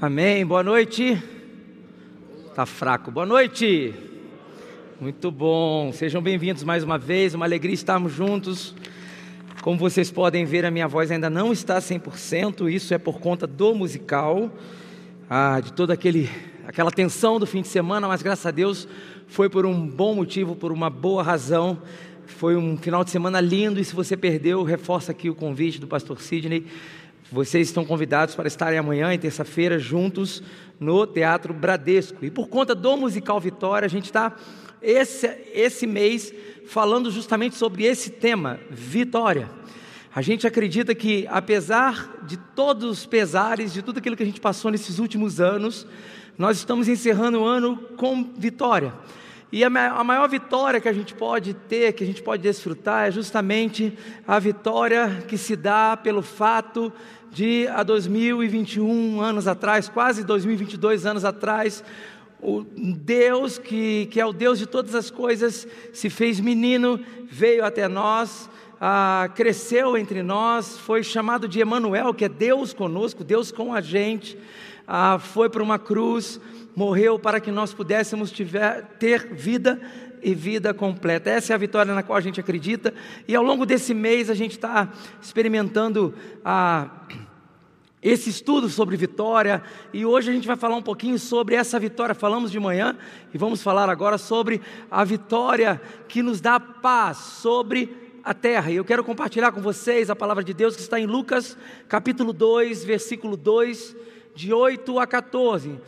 Amém. Boa noite. Tá fraco. Boa noite. Muito bom. Sejam bem-vindos mais uma vez. Uma alegria estarmos juntos. Como vocês podem ver, a minha voz ainda não está 100%. Isso é por conta do musical, ah, de toda aquele, aquela tensão do fim de semana, mas graças a Deus foi por um bom motivo, por uma boa razão. Foi um final de semana lindo e se você perdeu, reforça aqui o convite do pastor Sidney vocês estão convidados para estarem amanhã e terça-feira juntos no Teatro Bradesco. E por conta do musical Vitória, a gente está esse, esse mês falando justamente sobre esse tema, Vitória. A gente acredita que, apesar de todos os pesares, de tudo aquilo que a gente passou nesses últimos anos, nós estamos encerrando o ano com vitória. E a maior vitória que a gente pode ter, que a gente pode desfrutar, é justamente a vitória que se dá pelo fato de há 2021 anos atrás, quase 2022 anos atrás, o Deus que, que é o Deus de todas as coisas se fez menino, veio até nós, ah, cresceu entre nós, foi chamado de Emanuel, que é Deus conosco, Deus com a gente, ah, foi para uma cruz, morreu para que nós pudéssemos tiver, ter vida e vida completa. Essa é a vitória na qual a gente acredita. E ao longo desse mês a gente está experimentando a, esse estudo sobre vitória. E hoje a gente vai falar um pouquinho sobre essa vitória. Falamos de manhã e vamos falar agora sobre a vitória que nos dá paz sobre a terra. E eu quero compartilhar com vocês a palavra de Deus que está em Lucas capítulo 2, versículo 2, de 8 a 14.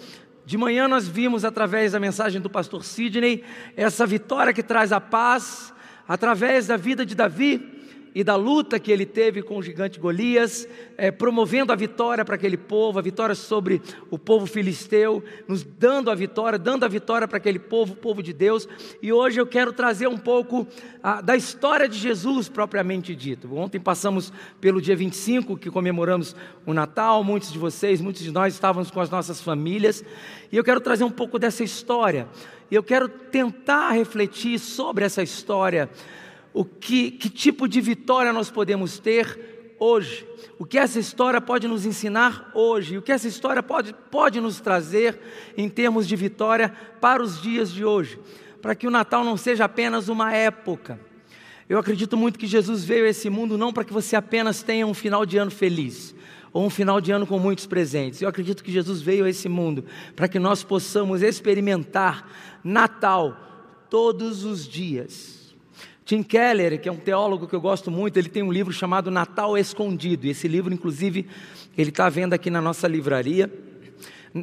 De manhã nós vimos através da mensagem do pastor Sidney essa vitória que traz a paz através da vida de Davi e da luta que ele teve com o gigante Golias, é, promovendo a vitória para aquele povo, a vitória sobre o povo filisteu, nos dando a vitória, dando a vitória para aquele povo, o povo de Deus. E hoje eu quero trazer um pouco ah, da história de Jesus propriamente dito. Ontem passamos pelo dia 25, que comemoramos o Natal, muitos de vocês, muitos de nós estávamos com as nossas famílias, e eu quero trazer um pouco dessa história. E eu quero tentar refletir sobre essa história o que, que tipo de vitória nós podemos ter hoje, o que essa história pode nos ensinar hoje, o que essa história pode, pode nos trazer em termos de vitória para os dias de hoje, para que o Natal não seja apenas uma época. Eu acredito muito que Jesus veio a esse mundo não para que você apenas tenha um final de ano feliz, ou um final de ano com muitos presentes. Eu acredito que Jesus veio a esse mundo para que nós possamos experimentar Natal todos os dias. Tim Keller, que é um teólogo que eu gosto muito, ele tem um livro chamado Natal Escondido. E esse livro, inclusive, ele está vendo aqui na nossa livraria.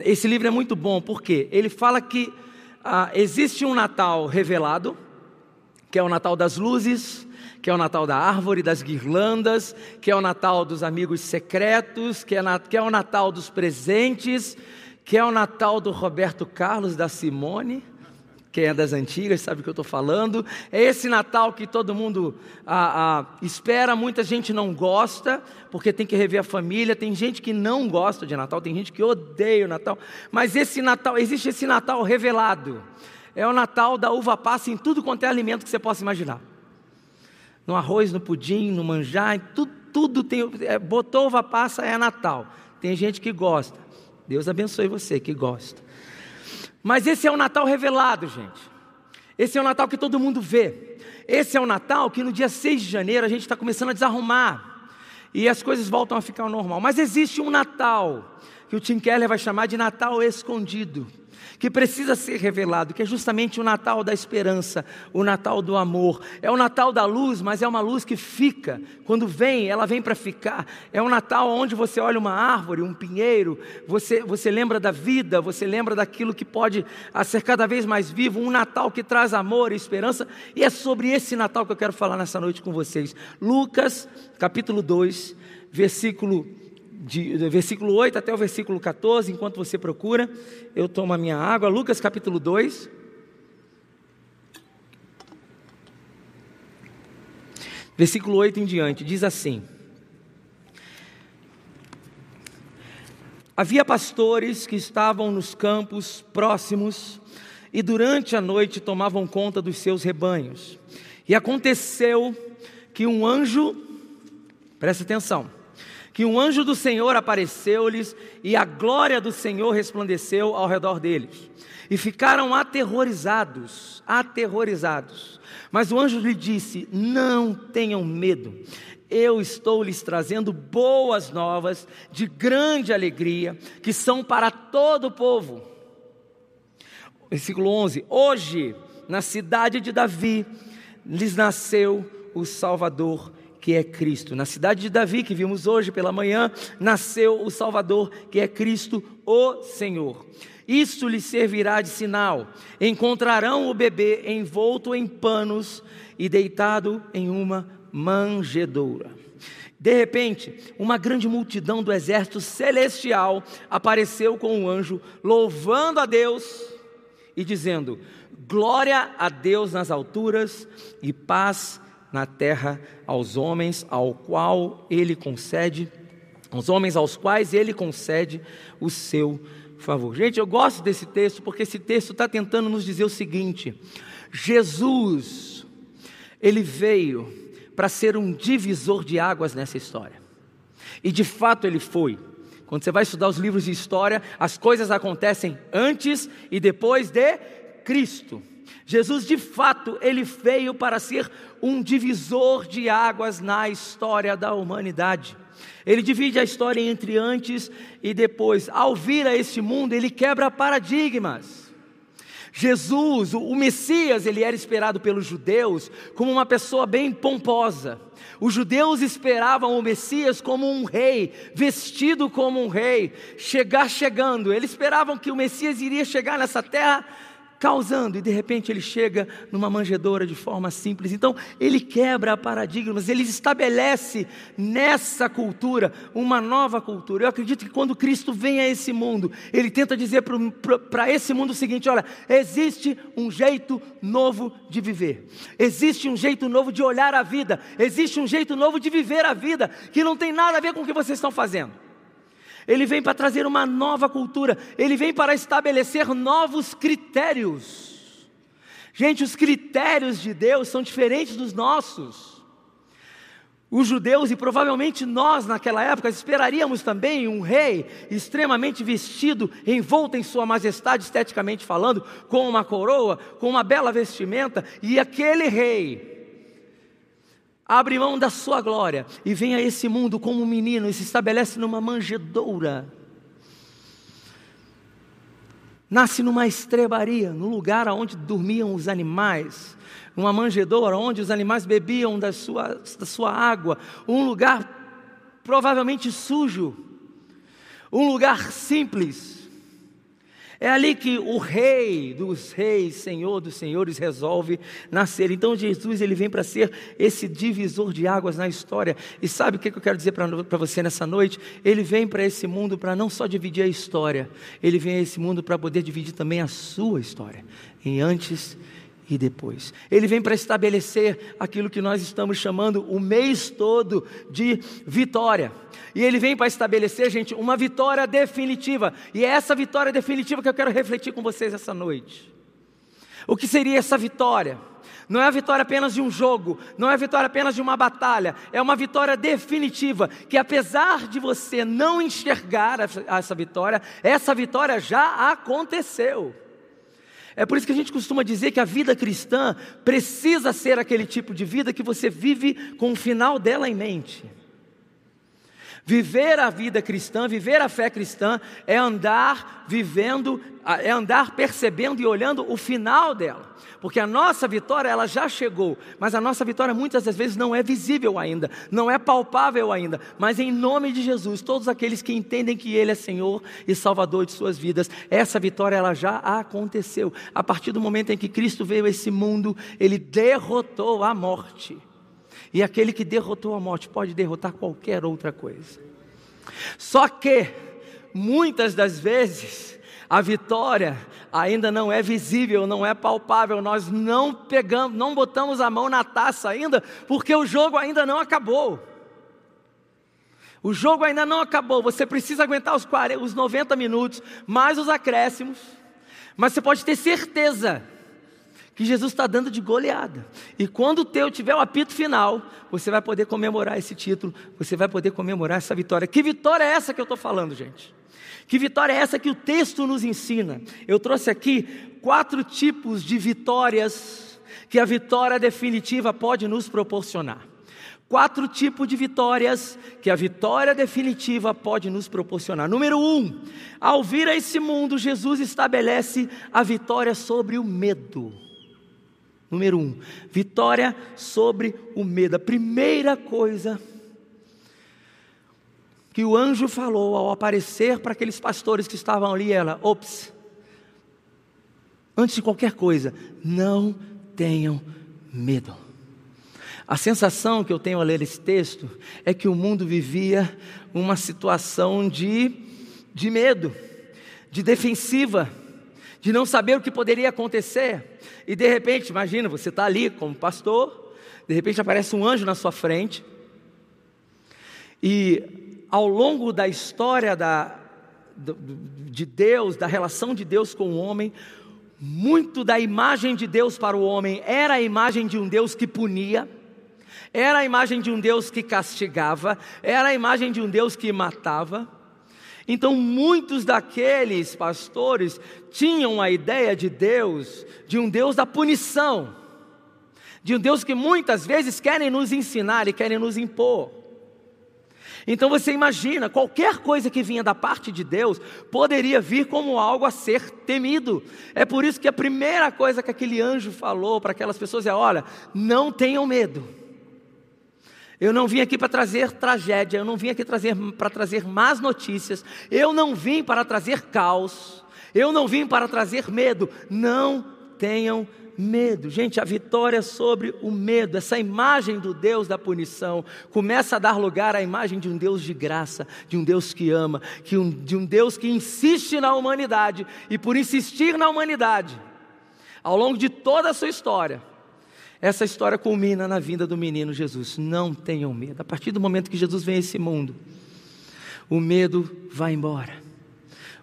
Esse livro é muito bom, porque ele fala que ah, existe um Natal revelado, que é o Natal das luzes, que é o Natal da árvore, das guirlandas, que é o Natal dos amigos secretos, que é, que é o Natal dos presentes, que é o Natal do Roberto Carlos, da Simone quem é das antigas sabe o que eu estou falando. É esse Natal que todo mundo ah, ah, espera, muita gente não gosta, porque tem que rever a família. Tem gente que não gosta de Natal, tem gente que odeia o Natal. Mas esse Natal, existe esse Natal revelado. É o Natal da uva passa em tudo quanto é alimento que você possa imaginar. No arroz, no pudim, no manjar, tudo, tudo tem. É, botou uva passa é Natal. Tem gente que gosta. Deus abençoe você que gosta. Mas esse é o Natal revelado, gente. Esse é o Natal que todo mundo vê. Esse é o Natal que no dia 6 de janeiro a gente está começando a desarrumar. E as coisas voltam a ficar ao normal. Mas existe um Natal que o Tim Keller vai chamar de Natal escondido que precisa ser revelado, que é justamente o Natal da esperança, o Natal do amor. É o Natal da luz, mas é uma luz que fica. Quando vem, ela vem para ficar. É um Natal onde você olha uma árvore, um pinheiro, você, você lembra da vida, você lembra daquilo que pode ser cada vez mais vivo. Um Natal que traz amor e esperança. E é sobre esse Natal que eu quero falar nessa noite com vocês. Lucas, capítulo 2, versículo de, versículo 8 até o versículo 14, enquanto você procura, eu tomo a minha água. Lucas capítulo 2. Versículo 8 em diante, diz assim: Havia pastores que estavam nos campos próximos e durante a noite tomavam conta dos seus rebanhos. E aconteceu que um anjo, presta atenção, que um anjo do Senhor apareceu-lhes e a glória do Senhor resplandeceu ao redor deles. E ficaram aterrorizados, aterrorizados. Mas o anjo lhe disse: Não tenham medo, eu estou lhes trazendo boas novas de grande alegria, que são para todo o povo. Versículo 11: Hoje, na cidade de Davi, lhes nasceu o Salvador que é Cristo. Na cidade de Davi, que vimos hoje pela manhã, nasceu o Salvador, que é Cristo, o Senhor. Isso lhes servirá de sinal. Encontrarão o bebê envolto em panos e deitado em uma manjedoura. De repente, uma grande multidão do exército celestial apareceu com um anjo, louvando a Deus e dizendo: Glória a Deus nas alturas e paz na terra aos homens ao qual ele concede, aos homens aos quais ele concede o seu favor. Gente, eu gosto desse texto porque esse texto está tentando nos dizer o seguinte: Jesus, ele veio para ser um divisor de águas nessa história, e de fato ele foi. Quando você vai estudar os livros de história, as coisas acontecem antes e depois de Cristo. Jesus, de fato, ele veio para ser um divisor de águas na história da humanidade. Ele divide a história entre antes e depois. Ao vir a este mundo, ele quebra paradigmas. Jesus, o Messias, ele era esperado pelos judeus como uma pessoa bem pomposa. Os judeus esperavam o Messias como um rei, vestido como um rei, chegar chegando. Eles esperavam que o Messias iria chegar nessa terra causando, e de repente ele chega numa manjedoura de forma simples. Então, ele quebra paradigmas, ele estabelece nessa cultura uma nova cultura. Eu acredito que quando Cristo vem a esse mundo, ele tenta dizer para esse mundo o seguinte: olha, existe um jeito novo de viver, existe um jeito novo de olhar a vida, existe um jeito novo de viver a vida, que não tem nada a ver com o que vocês estão fazendo ele vem para trazer uma nova cultura, ele vem para estabelecer novos critérios. Gente, os critérios de Deus são diferentes dos nossos. Os judeus e provavelmente nós naquela época esperaríamos também um rei extremamente vestido, envolto em sua majestade esteticamente falando, com uma coroa, com uma bela vestimenta, e aquele rei abre mão da sua glória e vem a esse mundo como um menino e se estabelece numa manjedoura. Nasce numa estrebaria, no lugar onde dormiam os animais, uma manjedoura onde os animais bebiam da sua, da sua água, um lugar provavelmente sujo, um lugar simples, é ali que o rei dos reis, senhor dos senhores, resolve nascer. Então Jesus ele vem para ser esse divisor de águas na história. E sabe o que eu quero dizer para você nessa noite? Ele vem para esse mundo para não só dividir a história, ele vem a esse mundo para poder dividir também a sua história, em antes e depois. Ele vem para estabelecer aquilo que nós estamos chamando o mês todo de vitória. E ele vem para estabelecer, gente, uma vitória definitiva. E é essa vitória definitiva que eu quero refletir com vocês essa noite. O que seria essa vitória? Não é a vitória apenas de um jogo, não é a vitória apenas de uma batalha, é uma vitória definitiva, que apesar de você não enxergar essa vitória, essa vitória já aconteceu. É por isso que a gente costuma dizer que a vida cristã precisa ser aquele tipo de vida que você vive com o final dela em mente. Viver a vida cristã, viver a fé cristã, é andar vivendo, é andar percebendo e olhando o final dela. Porque a nossa vitória, ela já chegou, mas a nossa vitória muitas das vezes não é visível ainda, não é palpável ainda. Mas em nome de Jesus, todos aqueles que entendem que Ele é Senhor e Salvador de suas vidas, essa vitória ela já aconteceu. A partir do momento em que Cristo veio a esse mundo, Ele derrotou a morte. E aquele que derrotou a morte pode derrotar qualquer outra coisa. Só que, muitas das vezes, a vitória ainda não é visível, não é palpável, nós não pegamos, não botamos a mão na taça ainda, porque o jogo ainda não acabou. O jogo ainda não acabou, você precisa aguentar os, 40, os 90 minutos, mais os acréscimos, mas você pode ter certeza que Jesus está dando de goleada. E quando o teu tiver o apito final, você vai poder comemorar esse título, você vai poder comemorar essa vitória. Que vitória é essa que eu estou falando, gente? Que vitória é essa que o texto nos ensina? Eu trouxe aqui quatro tipos de vitórias que a vitória definitiva pode nos proporcionar. Quatro tipos de vitórias que a vitória definitiva pode nos proporcionar. Número um, ao vir a esse mundo, Jesus estabelece a vitória sobre o medo. Número um, vitória sobre o medo. A primeira coisa que o anjo falou ao aparecer para aqueles pastores que estavam ali, ela, ops, antes de qualquer coisa, não tenham medo. A sensação que eu tenho ao ler esse texto é que o mundo vivia uma situação de, de medo, de defensiva, de não saber o que poderia acontecer. E de repente, imagina, você está ali como pastor, de repente aparece um anjo na sua frente, e ao longo da história da, de Deus, da relação de Deus com o homem, muito da imagem de Deus para o homem era a imagem de um Deus que punia, era a imagem de um Deus que castigava, era a imagem de um Deus que matava. Então, muitos daqueles pastores tinham a ideia de Deus, de um Deus da punição, de um Deus que muitas vezes querem nos ensinar e querem nos impor. Então você imagina, qualquer coisa que vinha da parte de Deus poderia vir como algo a ser temido. É por isso que a primeira coisa que aquele anjo falou para aquelas pessoas é: olha, não tenham medo. Eu não vim aqui para trazer tragédia, eu não vim aqui trazer, para trazer más notícias, eu não vim para trazer caos, eu não vim para trazer medo. Não tenham medo. Gente, a vitória sobre o medo, essa imagem do Deus da punição, começa a dar lugar à imagem de um Deus de graça, de um Deus que ama, que um, de um Deus que insiste na humanidade, e por insistir na humanidade, ao longo de toda a sua história, essa história culmina na vinda do menino Jesus. Não tenham medo. A partir do momento que Jesus vem a esse mundo, o medo vai embora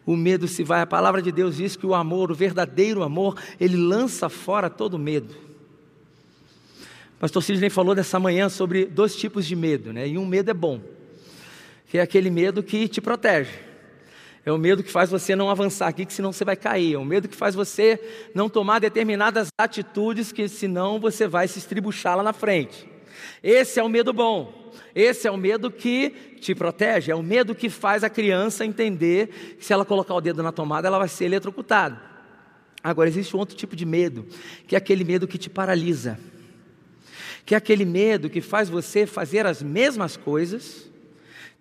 o medo se vai. A palavra de Deus diz que o amor, o verdadeiro amor, ele lança fora todo medo. Pastor Sidney falou dessa manhã sobre dois tipos de medo, né? E um medo é bom, que é aquele medo que te protege. É o medo que faz você não avançar aqui, que senão você vai cair. É o medo que faz você não tomar determinadas atitudes, que senão você vai se estribuchar lá na frente. Esse é o medo bom. Esse é o medo que te protege, é o medo que faz a criança entender que se ela colocar o dedo na tomada, ela vai ser eletrocutada. Agora, existe um outro tipo de medo, que é aquele medo que te paralisa, que é aquele medo que faz você fazer as mesmas coisas,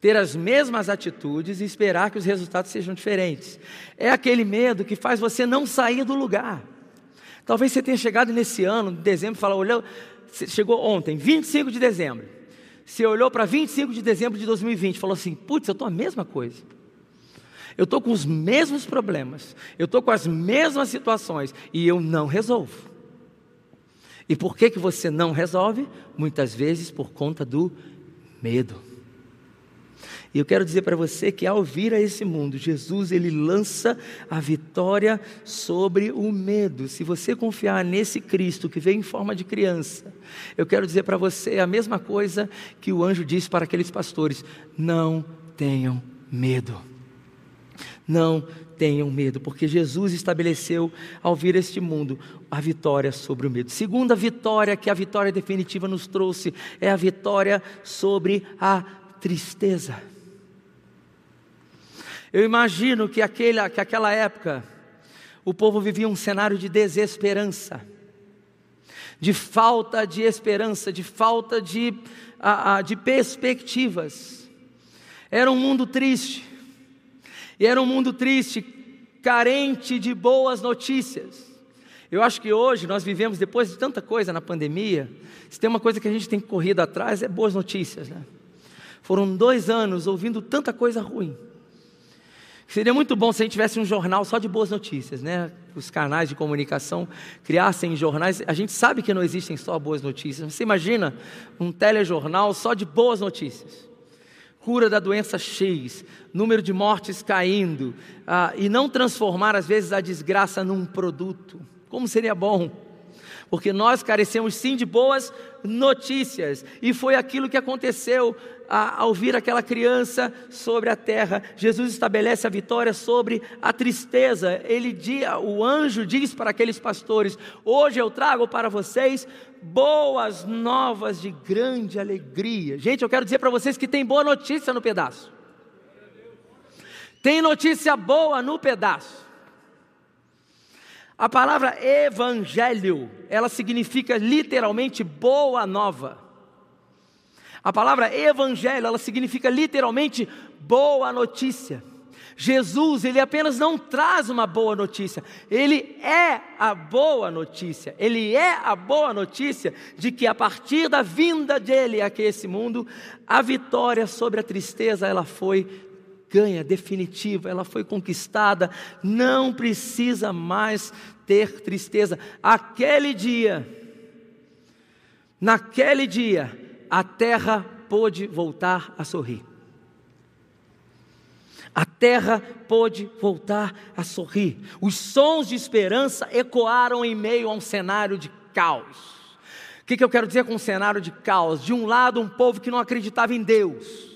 ter as mesmas atitudes e esperar que os resultados sejam diferentes. É aquele medo que faz você não sair do lugar. Talvez você tenha chegado nesse ano, em dezembro, e falou, olhou, chegou ontem, 25 de dezembro. Você olhou para 25 de dezembro de 2020 e falou assim: putz, eu estou a mesma coisa. Eu estou com os mesmos problemas, eu estou com as mesmas situações e eu não resolvo. E por que, que você não resolve? Muitas vezes por conta do medo. E eu quero dizer para você que ao vir a esse mundo, Jesus ele lança a vitória sobre o medo. Se você confiar nesse Cristo que veio em forma de criança, eu quero dizer para você a mesma coisa que o anjo disse para aqueles pastores: não tenham medo. Não tenham medo, porque Jesus estabeleceu ao vir este mundo a vitória sobre o medo. Segunda vitória que a vitória definitiva nos trouxe é a vitória sobre a tristeza. Eu imagino que, aquele, que aquela época o povo vivia um cenário de desesperança, de falta de esperança, de falta de, de perspectivas. Era um mundo triste, e era um mundo triste, carente de boas notícias. Eu acho que hoje nós vivemos, depois de tanta coisa na pandemia, se tem uma coisa que a gente tem corrido atrás, é boas notícias. Né? Foram dois anos ouvindo tanta coisa ruim. Seria muito bom se a gente tivesse um jornal só de boas notícias, né? Os canais de comunicação criassem jornais. A gente sabe que não existem só boas notícias. Você imagina um telejornal só de boas notícias? Cura da doença X, número de mortes caindo, ah, e não transformar às vezes a desgraça num produto. Como seria bom porque nós carecemos sim de boas notícias, e foi aquilo que aconteceu ao vir aquela criança sobre a terra. Jesus estabelece a vitória sobre a tristeza. Ele o anjo diz para aqueles pastores: Hoje eu trago para vocês boas novas de grande alegria. Gente, eu quero dizer para vocês que tem boa notícia no pedaço. Tem notícia boa no pedaço. A palavra evangelho, ela significa literalmente boa nova. A palavra evangelho, ela significa literalmente boa notícia. Jesus, ele apenas não traz uma boa notícia, ele é a boa notícia. Ele é a boa notícia de que a partir da vinda dele aqui a esse mundo, a vitória sobre a tristeza ela foi ganha, definitiva, ela foi conquistada, não precisa mais ter tristeza. Aquele dia, naquele dia, a terra pôde voltar a sorrir. A terra pôde voltar a sorrir. Os sons de esperança ecoaram em meio a um cenário de caos. O que, que eu quero dizer com um cenário de caos? De um lado, um povo que não acreditava em Deus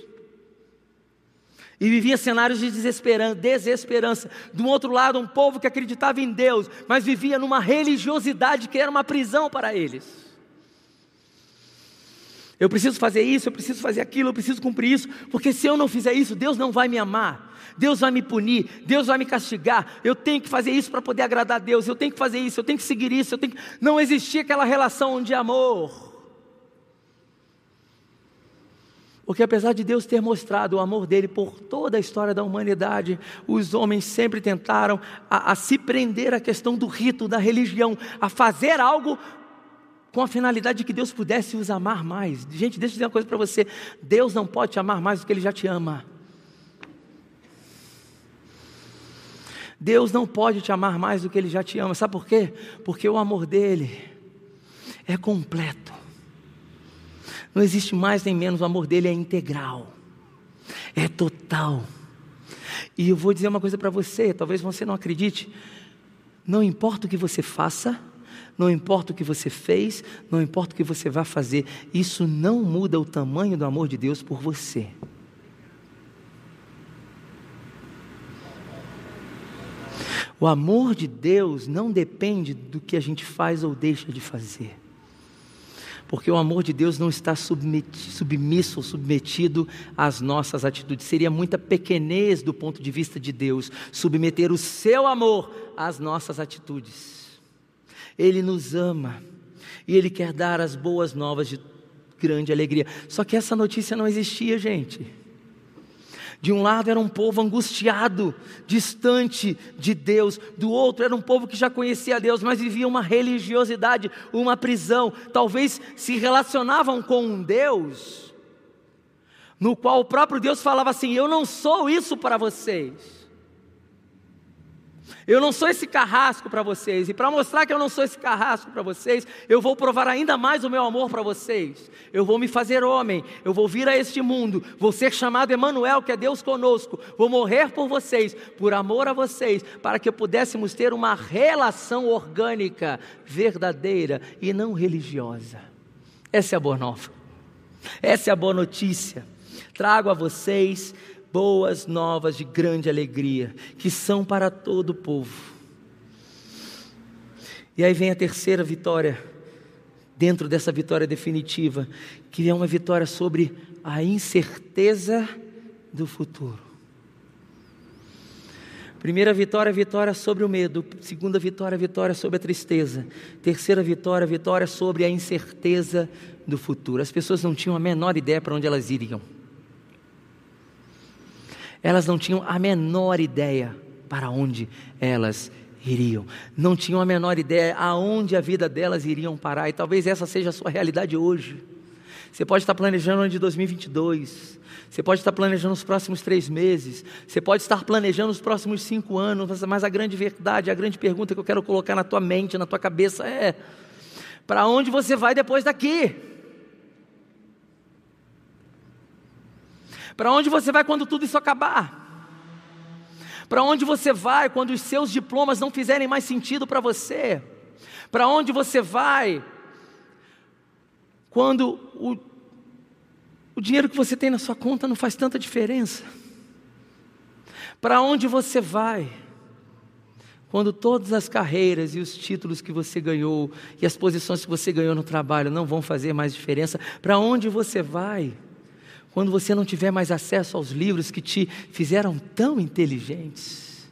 e vivia cenários de desesperança, desesperança. Do outro lado, um povo que acreditava em Deus, mas vivia numa religiosidade que era uma prisão para eles. Eu preciso fazer isso, eu preciso fazer aquilo, eu preciso cumprir isso, porque se eu não fizer isso, Deus não vai me amar, Deus vai me punir, Deus vai me castigar. Eu tenho que fazer isso para poder agradar a Deus, eu tenho que fazer isso, eu tenho que seguir isso, eu tenho que... não existia aquela relação de amor. Porque apesar de Deus ter mostrado o amor dele por toda a história da humanidade, os homens sempre tentaram a, a se prender à questão do rito, da religião, a fazer algo com a finalidade de que Deus pudesse os amar mais. Gente, deixa eu dizer uma coisa para você: Deus não pode te amar mais do que Ele já te ama. Deus não pode te amar mais do que Ele já te ama. Sabe por quê? Porque o amor dele é completo. Não existe mais nem menos, o amor dele é integral, é total. E eu vou dizer uma coisa para você, talvez você não acredite. Não importa o que você faça, não importa o que você fez, não importa o que você vai fazer, isso não muda o tamanho do amor de Deus por você. O amor de Deus não depende do que a gente faz ou deixa de fazer porque o amor de Deus não está submisso ou submetido às nossas atitudes. Seria muita pequenez do ponto de vista de Deus submeter o seu amor às nossas atitudes. Ele nos ama e Ele quer dar as boas novas de grande alegria. Só que essa notícia não existia, gente. De um lado era um povo angustiado, distante de Deus, do outro era um povo que já conhecia Deus, mas vivia uma religiosidade, uma prisão. Talvez se relacionavam com um Deus, no qual o próprio Deus falava assim: Eu não sou isso para vocês. Eu não sou esse carrasco para vocês, e para mostrar que eu não sou esse carrasco para vocês, eu vou provar ainda mais o meu amor para vocês. Eu vou me fazer homem, eu vou vir a este mundo, vou ser chamado Emanuel, que é Deus conosco, vou morrer por vocês, por amor a vocês, para que pudéssemos ter uma relação orgânica, verdadeira e não religiosa. Essa é a boa nova. Essa é a boa notícia. Trago a vocês boas novas de grande alegria, que são para todo o povo. E aí vem a terceira vitória, dentro dessa vitória definitiva, que é uma vitória sobre a incerteza do futuro. Primeira vitória, vitória sobre o medo. Segunda vitória, vitória sobre a tristeza. Terceira vitória, vitória sobre a incerteza do futuro. As pessoas não tinham a menor ideia para onde elas iriam. Elas não tinham a menor ideia para onde elas iriam. Não tinham a menor ideia aonde a vida delas iriam parar. E talvez essa seja a sua realidade hoje. Você pode estar planejando o ano de 2022. Você pode estar planejando os próximos três meses. Você pode estar planejando os próximos cinco anos. Mas a grande verdade, a grande pergunta que eu quero colocar na tua mente, na tua cabeça é: para onde você vai depois daqui? Para onde você vai quando tudo isso acabar? Para onde você vai quando os seus diplomas não fizerem mais sentido para você? Para onde você vai quando o, o dinheiro que você tem na sua conta não faz tanta diferença? Para onde você vai? Quando todas as carreiras e os títulos que você ganhou e as posições que você ganhou no trabalho não vão fazer mais diferença, para onde você vai? Quando você não tiver mais acesso aos livros que te fizeram tão inteligentes?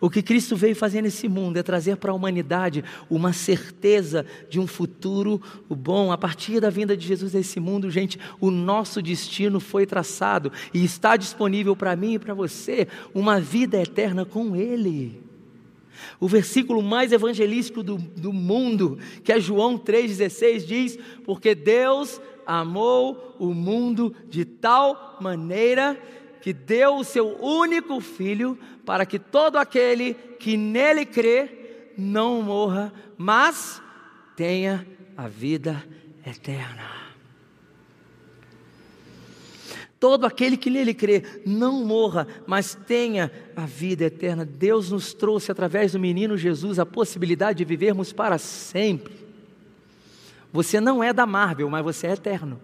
O que Cristo veio fazer nesse mundo é trazer para a humanidade uma certeza de um futuro bom. A partir da vinda de Jesus a esse mundo, gente, o nosso destino foi traçado e está disponível para mim e para você uma vida eterna com Ele. O versículo mais evangelístico do, do mundo, que é João 3,16, diz: Porque Deus amou o mundo de tal maneira que deu o seu único filho para que todo aquele que nele crê não morra, mas tenha a vida eterna. Todo aquele que nele crê não morra, mas tenha a vida eterna. Deus nos trouxe através do menino Jesus a possibilidade de vivermos para sempre. Você não é da Marvel, mas você é eterno.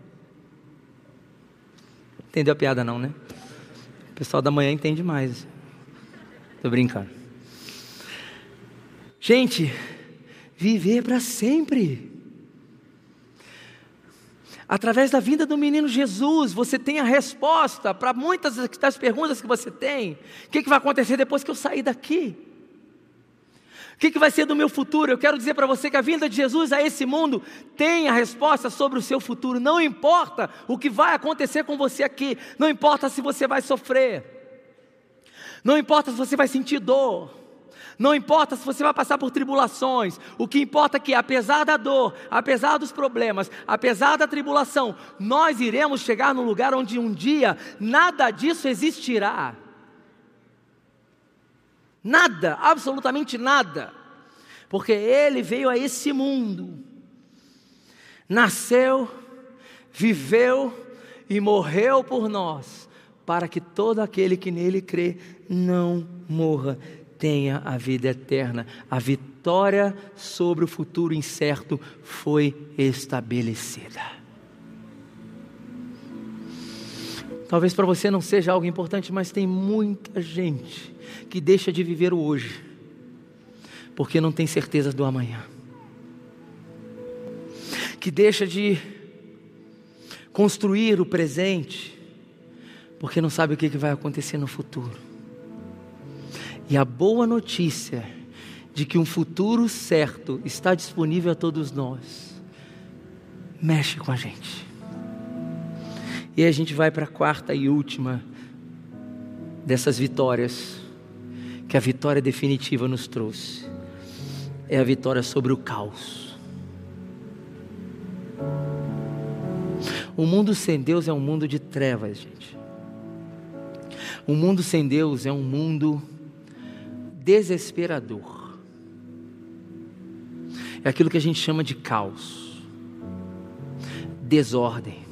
Entendeu a piada não, né? O pessoal da manhã entende mais. Estou brincando. Gente, viver para sempre. Através da vinda do menino Jesus, você tem a resposta para muitas das perguntas que você tem. O que, que vai acontecer depois que eu sair daqui? O que, que vai ser do meu futuro? Eu quero dizer para você que a vinda de Jesus a esse mundo tem a resposta sobre o seu futuro. Não importa o que vai acontecer com você aqui, não importa se você vai sofrer, não importa se você vai sentir dor, não importa se você vai passar por tribulações, o que importa é que, apesar da dor, apesar dos problemas, apesar da tribulação, nós iremos chegar num lugar onde um dia nada disso existirá. Nada, absolutamente nada. Porque ele veio a esse mundo, nasceu, viveu e morreu por nós, para que todo aquele que nele crê não morra, tenha a vida eterna. A vitória sobre o futuro incerto foi estabelecida. Talvez para você não seja algo importante, mas tem muita gente que deixa de viver o hoje, porque não tem certeza do amanhã, que deixa de construir o presente, porque não sabe o que vai acontecer no futuro. E a boa notícia de que um futuro certo está disponível a todos nós, mexe com a gente. E a gente vai para a quarta e última dessas vitórias que a vitória definitiva nos trouxe. É a vitória sobre o caos. O mundo sem Deus é um mundo de trevas, gente. O mundo sem Deus é um mundo desesperador. É aquilo que a gente chama de caos, desordem.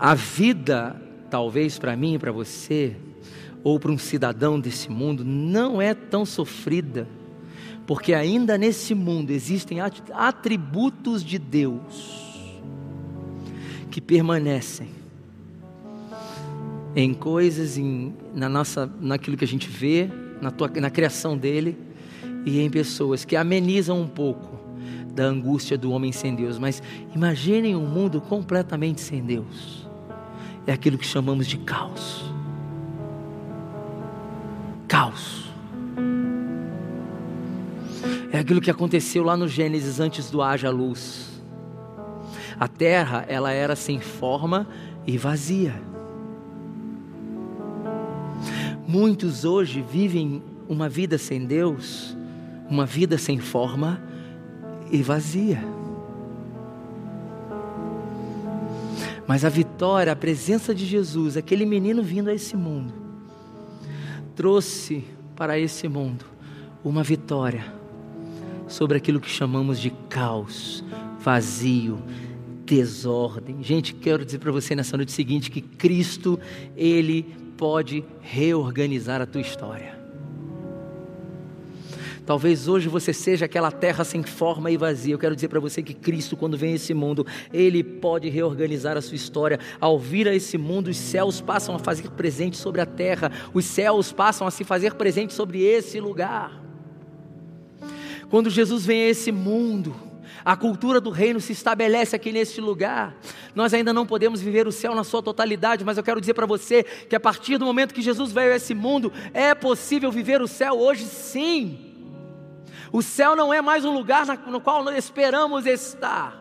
A vida, talvez para mim para você, ou para um cidadão desse mundo não é tão sofrida, porque ainda nesse mundo existem atributos de Deus que permanecem em coisas, em, na nossa, naquilo que a gente vê, na, tua, na criação dele e em pessoas que amenizam um pouco da angústia do homem sem Deus. Mas imaginem um mundo completamente sem Deus. É aquilo que chamamos de caos caos. É aquilo que aconteceu lá no Gênesis antes do haja luz. A terra, ela era sem forma e vazia. Muitos hoje vivem uma vida sem Deus, uma vida sem forma e vazia. Mas a vitória, a presença de Jesus, aquele menino vindo a esse mundo, trouxe para esse mundo uma vitória sobre aquilo que chamamos de caos, vazio, desordem. Gente, quero dizer para você nessa noite seguinte que Cristo, Ele pode reorganizar a tua história. Talvez hoje você seja aquela terra sem forma e vazia. Eu quero dizer para você que Cristo, quando vem a esse mundo, Ele pode reorganizar a sua história. Ao vir a esse mundo, os céus passam a fazer presente sobre a terra, os céus passam a se fazer presente sobre esse lugar. Quando Jesus vem a esse mundo, a cultura do reino se estabelece aqui neste lugar. Nós ainda não podemos viver o céu na sua totalidade, mas eu quero dizer para você que a partir do momento que Jesus veio a esse mundo, é possível viver o céu hoje sim. O céu não é mais um lugar no qual nós esperamos estar.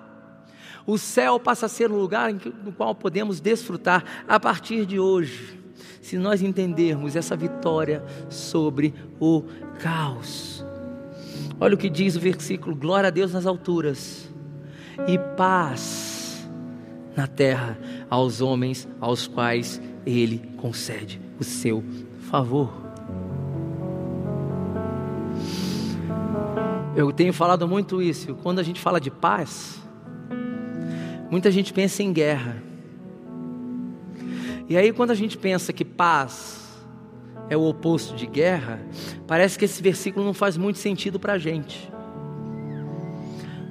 O céu passa a ser um lugar no qual podemos desfrutar a partir de hoje, se nós entendermos essa vitória sobre o caos. Olha o que diz o versículo: glória a Deus nas alturas e paz na terra aos homens aos quais Ele concede o seu favor. Eu tenho falado muito isso. Quando a gente fala de paz, muita gente pensa em guerra. E aí, quando a gente pensa que paz é o oposto de guerra, parece que esse versículo não faz muito sentido para a gente.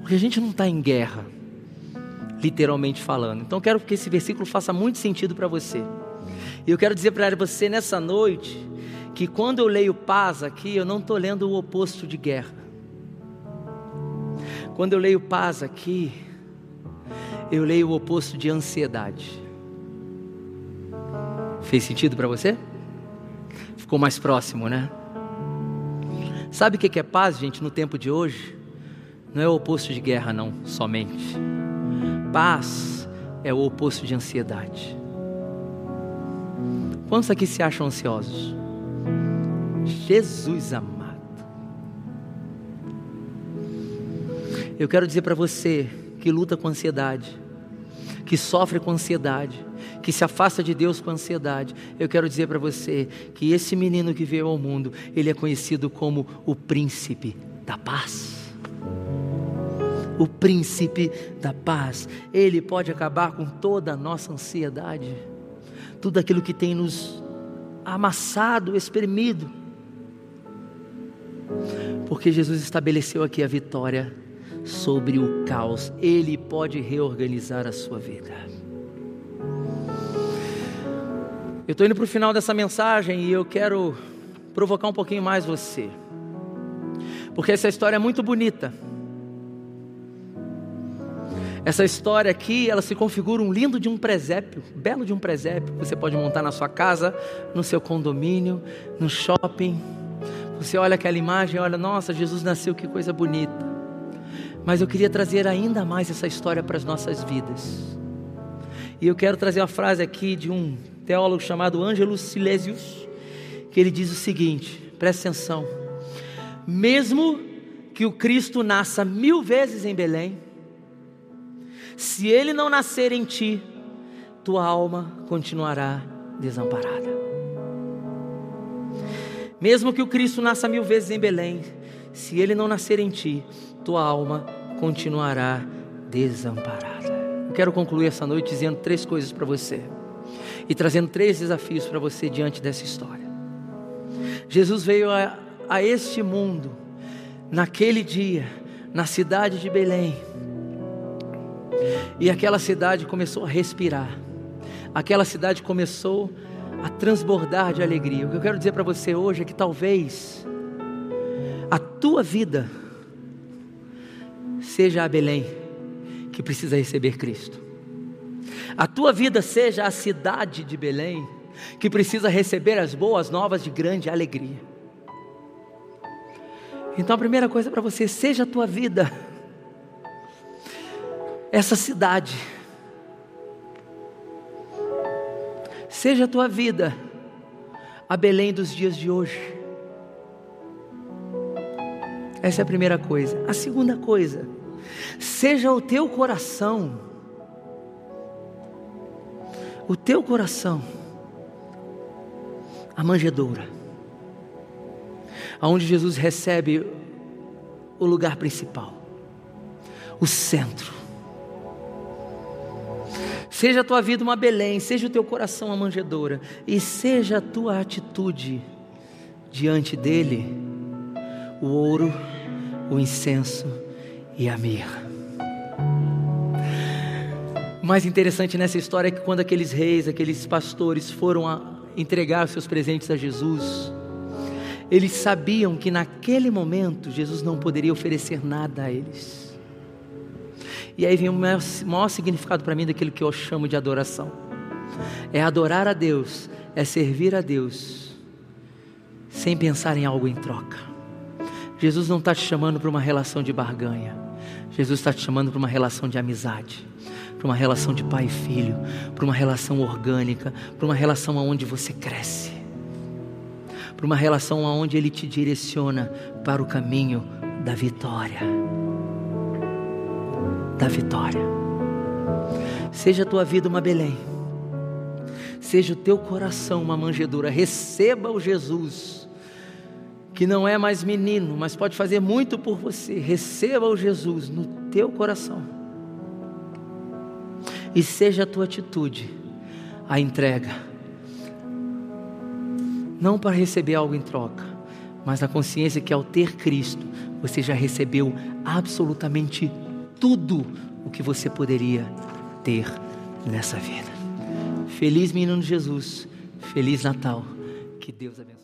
Porque a gente não está em guerra, literalmente falando. Então quero que esse versículo faça muito sentido para você. E eu quero dizer para você nessa noite que quando eu leio paz aqui, eu não estou lendo o oposto de guerra. Quando eu leio paz aqui, eu leio o oposto de ansiedade. Fez sentido para você? ficou mais próximo, né? Sabe o que é paz, gente, no tempo de hoje? Não é o oposto de guerra, não, somente. Paz é o oposto de ansiedade. Quantos aqui se acham ansiosos? Jesus amado. Eu quero dizer para você que luta com ansiedade, que sofre com ansiedade, que se afasta de Deus com ansiedade, eu quero dizer para você que esse menino que veio ao mundo, ele é conhecido como o príncipe da paz. O príncipe da paz, ele pode acabar com toda a nossa ansiedade, tudo aquilo que tem nos amassado, espremido, porque Jesus estabeleceu aqui a vitória sobre o caos, ele pode reorganizar a sua vida. Eu estou indo para o final dessa mensagem e eu quero provocar um pouquinho mais você, porque essa história é muito bonita. Essa história aqui, ela se configura um lindo de um presépio, belo de um presépio, que você pode montar na sua casa, no seu condomínio, no shopping. Você olha aquela imagem, olha, nossa, Jesus nasceu, que coisa bonita. Mas eu queria trazer ainda mais essa história para as nossas vidas. E eu quero trazer uma frase aqui de um teólogo chamado Ângelo Silesius, que ele diz o seguinte: presta atenção. Mesmo que o Cristo nasça mil vezes em Belém, se ele não nascer em ti, tua alma continuará desamparada. Mesmo que o Cristo nasça mil vezes em Belém, se ele não nascer em ti, tua alma continuará desamparada. Eu quero concluir essa noite dizendo três coisas para você e trazendo três desafios para você diante dessa história. Jesus veio a, a este mundo, naquele dia, na cidade de Belém, e aquela cidade começou a respirar, aquela cidade começou a transbordar de alegria. O que eu quero dizer para você hoje é que talvez a tua vida seja a Belém que precisa receber Cristo a tua vida seja a cidade de Belém, que precisa receber as boas novas de grande alegria. Então a primeira coisa para você, seja a tua vida essa cidade. Seja a tua vida a Belém dos dias de hoje. Essa é a primeira coisa. A segunda coisa, seja o teu coração. O teu coração a manjedoura, aonde Jesus recebe o lugar principal, o centro. Seja a tua vida uma Belém, seja o teu coração a manjedoura, e seja a tua atitude diante dele o ouro, o incenso e a mirra. O mais interessante nessa história é que quando aqueles reis, aqueles pastores foram entregar seus presentes a Jesus, eles sabiam que naquele momento Jesus não poderia oferecer nada a eles. E aí vem o maior, maior significado para mim daquilo que eu chamo de adoração. É adorar a Deus, é servir a Deus, sem pensar em algo em troca. Jesus não está te chamando para uma relação de barganha. Jesus está te chamando para uma relação de amizade, para uma relação de pai e filho, para uma relação orgânica, para uma relação onde você cresce para uma relação onde Ele te direciona para o caminho da vitória. Da vitória. Seja a tua vida uma Belém, seja o teu coração uma manjedoura, receba o Jesus, que não é mais menino, mas pode fazer muito por você. Receba o Jesus no teu coração, e seja a tua atitude a entrega não para receber algo em troca, mas na consciência que ao ter Cristo, você já recebeu absolutamente tudo o que você poderia ter nessa vida. Feliz menino Jesus, feliz Natal, que Deus abençoe.